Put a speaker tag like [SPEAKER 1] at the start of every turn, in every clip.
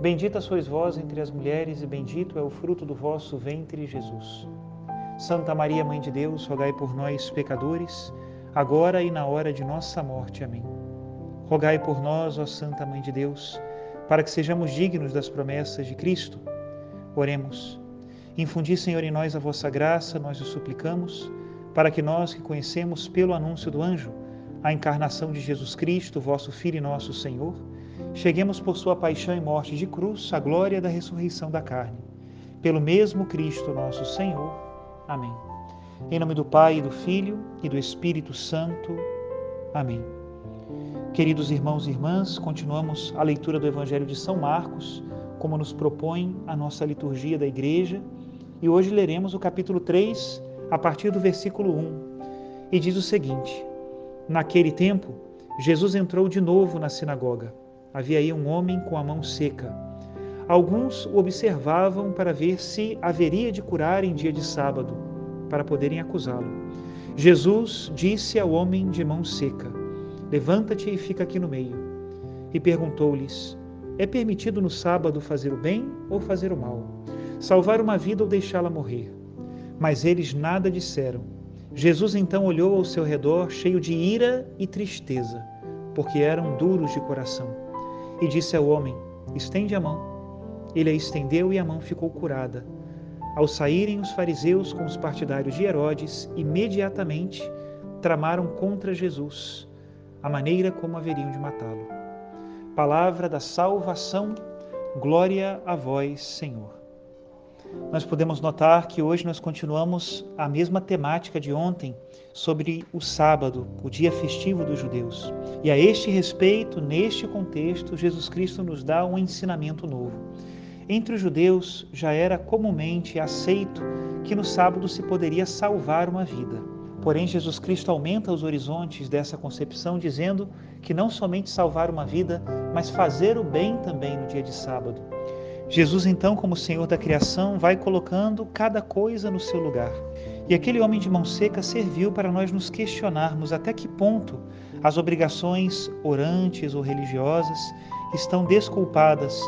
[SPEAKER 1] Bendita sois vós entre as mulheres, e bendito é o fruto do vosso ventre, Jesus. Santa Maria, Mãe de Deus, rogai por nós, pecadores, agora e na hora de nossa morte. Amém. Rogai por nós, ó Santa Mãe de Deus, para que sejamos dignos das promessas de Cristo. Oremos. Infundi, Senhor, em nós a vossa graça, nós o suplicamos, para que nós que conhecemos pelo anúncio do anjo a encarnação de Jesus Cristo, vosso Filho e nosso Senhor, cheguemos por sua paixão e morte de cruz à glória da ressurreição da carne. Pelo mesmo Cristo nosso Senhor. Amém. Em nome do Pai, e do Filho e do Espírito Santo. Amém. Queridos irmãos e irmãs, continuamos a leitura do Evangelho de São Marcos, como nos propõe a nossa liturgia da igreja, e hoje leremos o capítulo 3, a partir do versículo 1, e diz o seguinte: Naquele tempo, Jesus entrou de novo na sinagoga Havia aí um homem com a mão seca. Alguns o observavam para ver se haveria de curar em dia de sábado, para poderem acusá-lo. Jesus disse ao homem de mão seca: Levanta-te e fica aqui no meio. E perguntou-lhes: É permitido no sábado fazer o bem ou fazer o mal? Salvar uma vida ou deixá-la morrer? Mas eles nada disseram. Jesus então olhou ao seu redor, cheio de ira e tristeza, porque eram duros de coração e disse ao homem: Estende a mão. Ele a estendeu e a mão ficou curada. Ao saírem os fariseus com os partidários de Herodes, imediatamente tramaram contra Jesus a maneira como haveriam de matá-lo. Palavra da salvação, glória a vós, Senhor nós podemos notar que hoje nós continuamos a mesma temática de ontem sobre o sábado, o dia festivo dos judeus. E a este respeito, neste contexto, Jesus Cristo nos dá um ensinamento novo. Entre os judeus já era comumente aceito que no sábado se poderia salvar uma vida. Porém, Jesus Cristo aumenta os horizontes dessa concepção, dizendo que não somente salvar uma vida, mas fazer o bem também no dia de sábado. Jesus, então, como Senhor da criação, vai colocando cada coisa no seu lugar. E aquele homem de mão seca serviu para nós nos questionarmos até que ponto as obrigações orantes ou religiosas estão desculpadas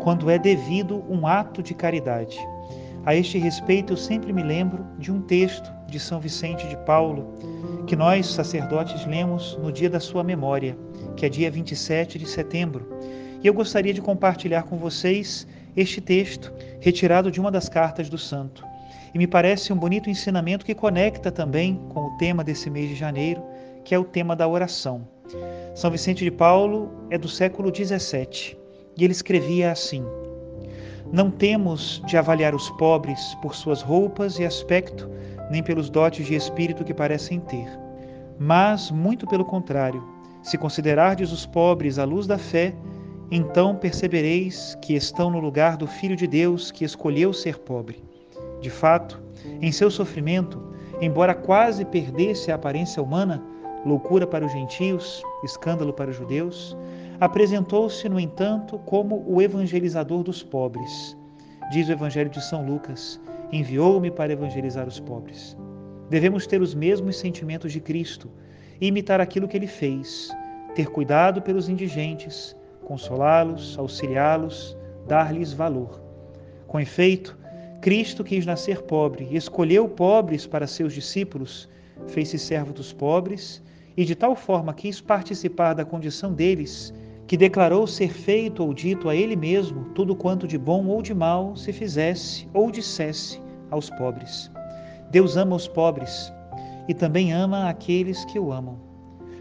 [SPEAKER 1] quando é devido um ato de caridade. A este respeito, eu sempre me lembro de um texto de São Vicente de Paulo que nós, sacerdotes, lemos no dia da sua memória, que é dia 27 de setembro. E eu gostaria de compartilhar com vocês este texto, retirado de uma das cartas do santo. E me parece um bonito ensinamento que conecta também com o tema desse mês de janeiro, que é o tema da oração. São Vicente de Paulo é do século XVII e ele escrevia assim: Não temos de avaliar os pobres por suas roupas e aspecto, nem pelos dotes de espírito que parecem ter, mas, muito pelo contrário, se considerardes os pobres à luz da fé, então percebereis que estão no lugar do Filho de Deus que escolheu ser pobre. De fato, em seu sofrimento, embora quase perdesse a aparência humana, loucura para os gentios, escândalo para os judeus, apresentou-se, no entanto, como o evangelizador dos pobres. Diz o Evangelho de São Lucas: enviou-me para evangelizar os pobres. Devemos ter os mesmos sentimentos de Cristo imitar aquilo que ele fez, ter cuidado pelos indigentes, consolá-los, auxiliá-los, dar-lhes valor. Com efeito, Cristo quis nascer pobre escolheu pobres para seus discípulos, fez-se servo dos pobres e de tal forma quis participar da condição deles que declarou ser feito ou dito a ele mesmo tudo quanto de bom ou de mal se fizesse ou dissesse aos pobres. Deus ama os pobres e também ama aqueles que o amam.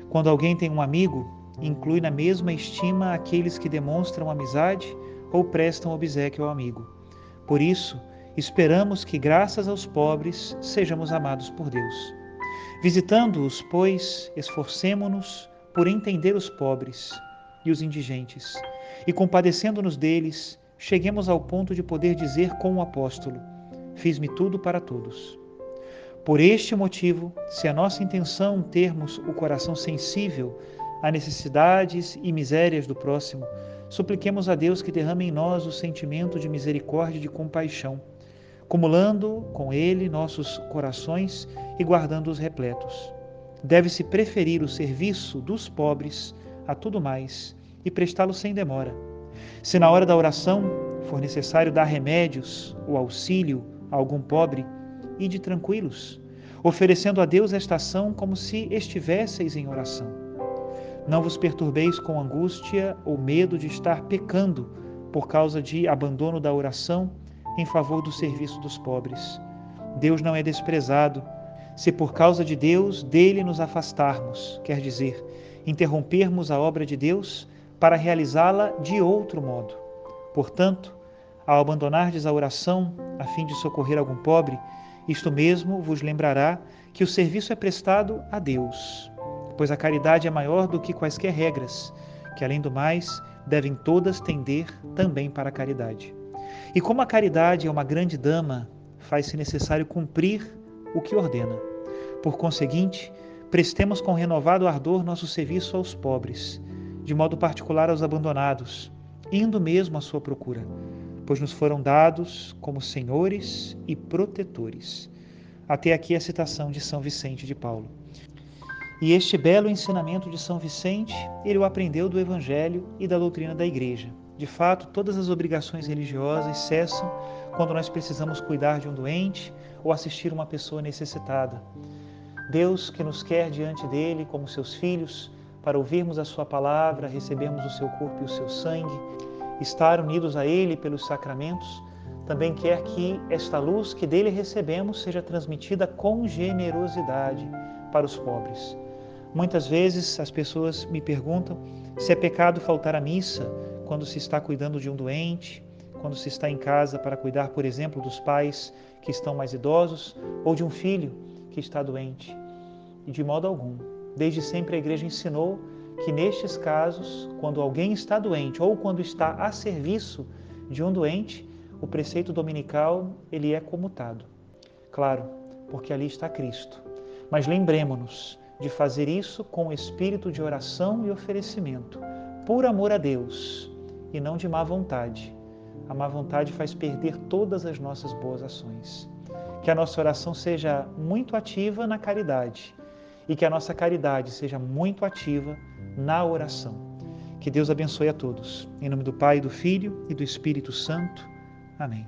[SPEAKER 1] Quando alguém tem um amigo, inclui na mesma estima aqueles que demonstram amizade ou prestam obsequio ao amigo. Por isso, esperamos que, graças aos pobres, sejamos amados por Deus. Visitando-os, pois, esforcemo-nos por entender os pobres e os indigentes, e compadecendo-nos deles, cheguemos ao ponto de poder dizer com o apóstolo: Fiz-me tudo para todos. Por este motivo, se a nossa intenção termos o coração sensível a necessidades e misérias do próximo, supliquemos a Deus que derrame em nós o sentimento de misericórdia e de compaixão, cumulando com ele nossos corações e guardando-os repletos. Deve-se preferir o serviço dos pobres a tudo mais e prestá-lo sem demora. Se na hora da oração for necessário dar remédios ou auxílio a algum pobre, ide tranquilos, oferecendo a Deus esta ação como se estivesseis em oração. Não vos perturbeis com angústia ou medo de estar pecando por causa de abandono da oração em favor do serviço dos pobres. Deus não é desprezado se por causa de Deus dele nos afastarmos, quer dizer, interrompermos a obra de Deus para realizá-la de outro modo. Portanto, ao abandonardes a oração a fim de socorrer algum pobre, isto mesmo vos lembrará que o serviço é prestado a Deus pois a caridade é maior do que quaisquer regras, que além do mais devem todas tender também para a caridade. E como a caridade é uma grande dama, faz-se necessário cumprir o que ordena. Por conseguinte, prestemos com renovado ardor nosso serviço aos pobres, de modo particular aos abandonados, indo mesmo à sua procura, pois nos foram dados como senhores e protetores. Até aqui a citação de São Vicente de Paulo. E este belo ensinamento de São Vicente, ele o aprendeu do Evangelho e da doutrina da Igreja. De fato, todas as obrigações religiosas cessam quando nós precisamos cuidar de um doente ou assistir uma pessoa necessitada. Deus, que nos quer diante dele como seus filhos, para ouvirmos a sua palavra, recebermos o seu corpo e o seu sangue, estar unidos a ele pelos sacramentos, também quer que esta luz que dele recebemos seja transmitida com generosidade para os pobres. Muitas vezes as pessoas me perguntam se é pecado faltar à missa quando se está cuidando de um doente, quando se está em casa para cuidar, por exemplo, dos pais que estão mais idosos ou de um filho que está doente. E de modo algum. Desde sempre a igreja ensinou que nestes casos, quando alguém está doente ou quando está a serviço de um doente, o preceito dominical ele é comutado. Claro, porque ali está Cristo. Mas lembremos-nos de fazer isso com espírito de oração e oferecimento, por amor a Deus e não de má vontade. A má vontade faz perder todas as nossas boas ações. Que a nossa oração seja muito ativa na caridade e que a nossa caridade seja muito ativa na oração. Que Deus abençoe a todos. Em nome do Pai, do Filho e do Espírito Santo. Amém.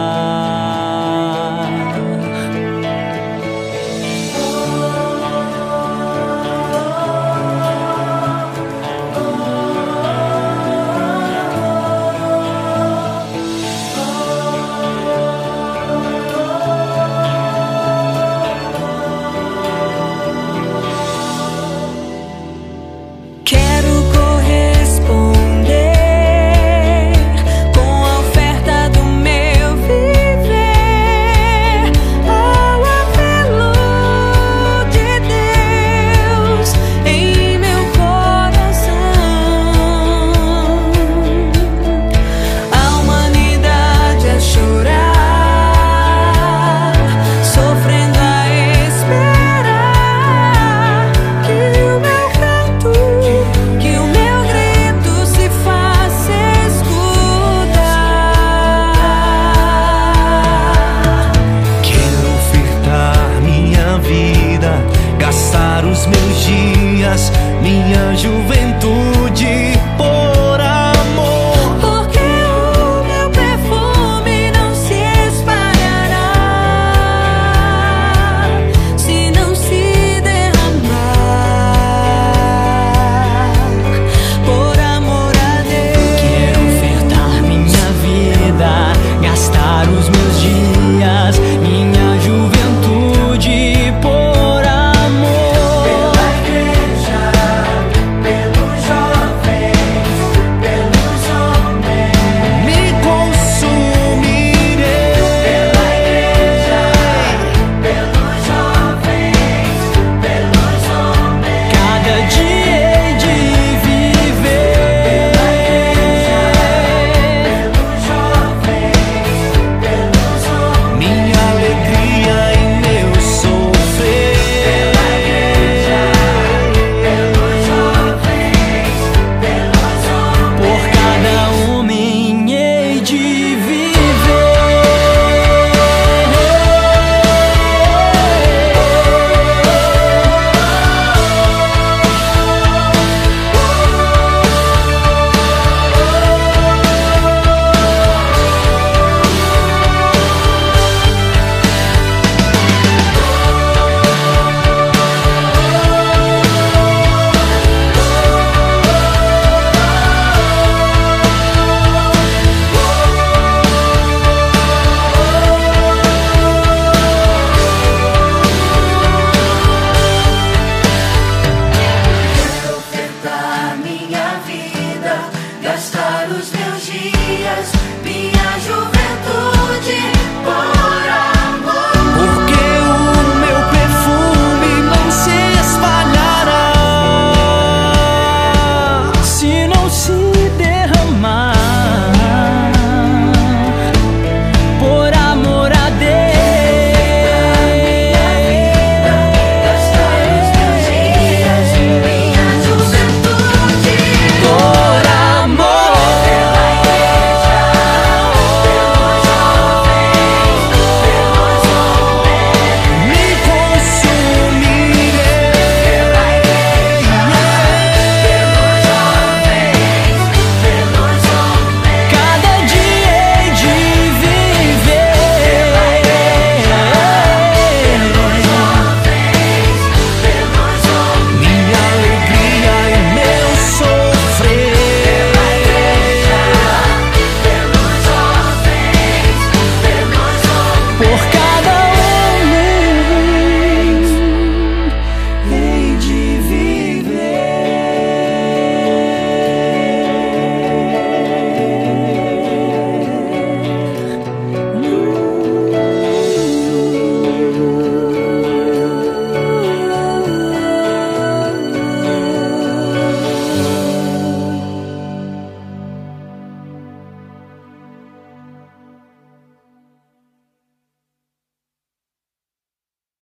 [SPEAKER 2] passar os meus dias, minha juventude.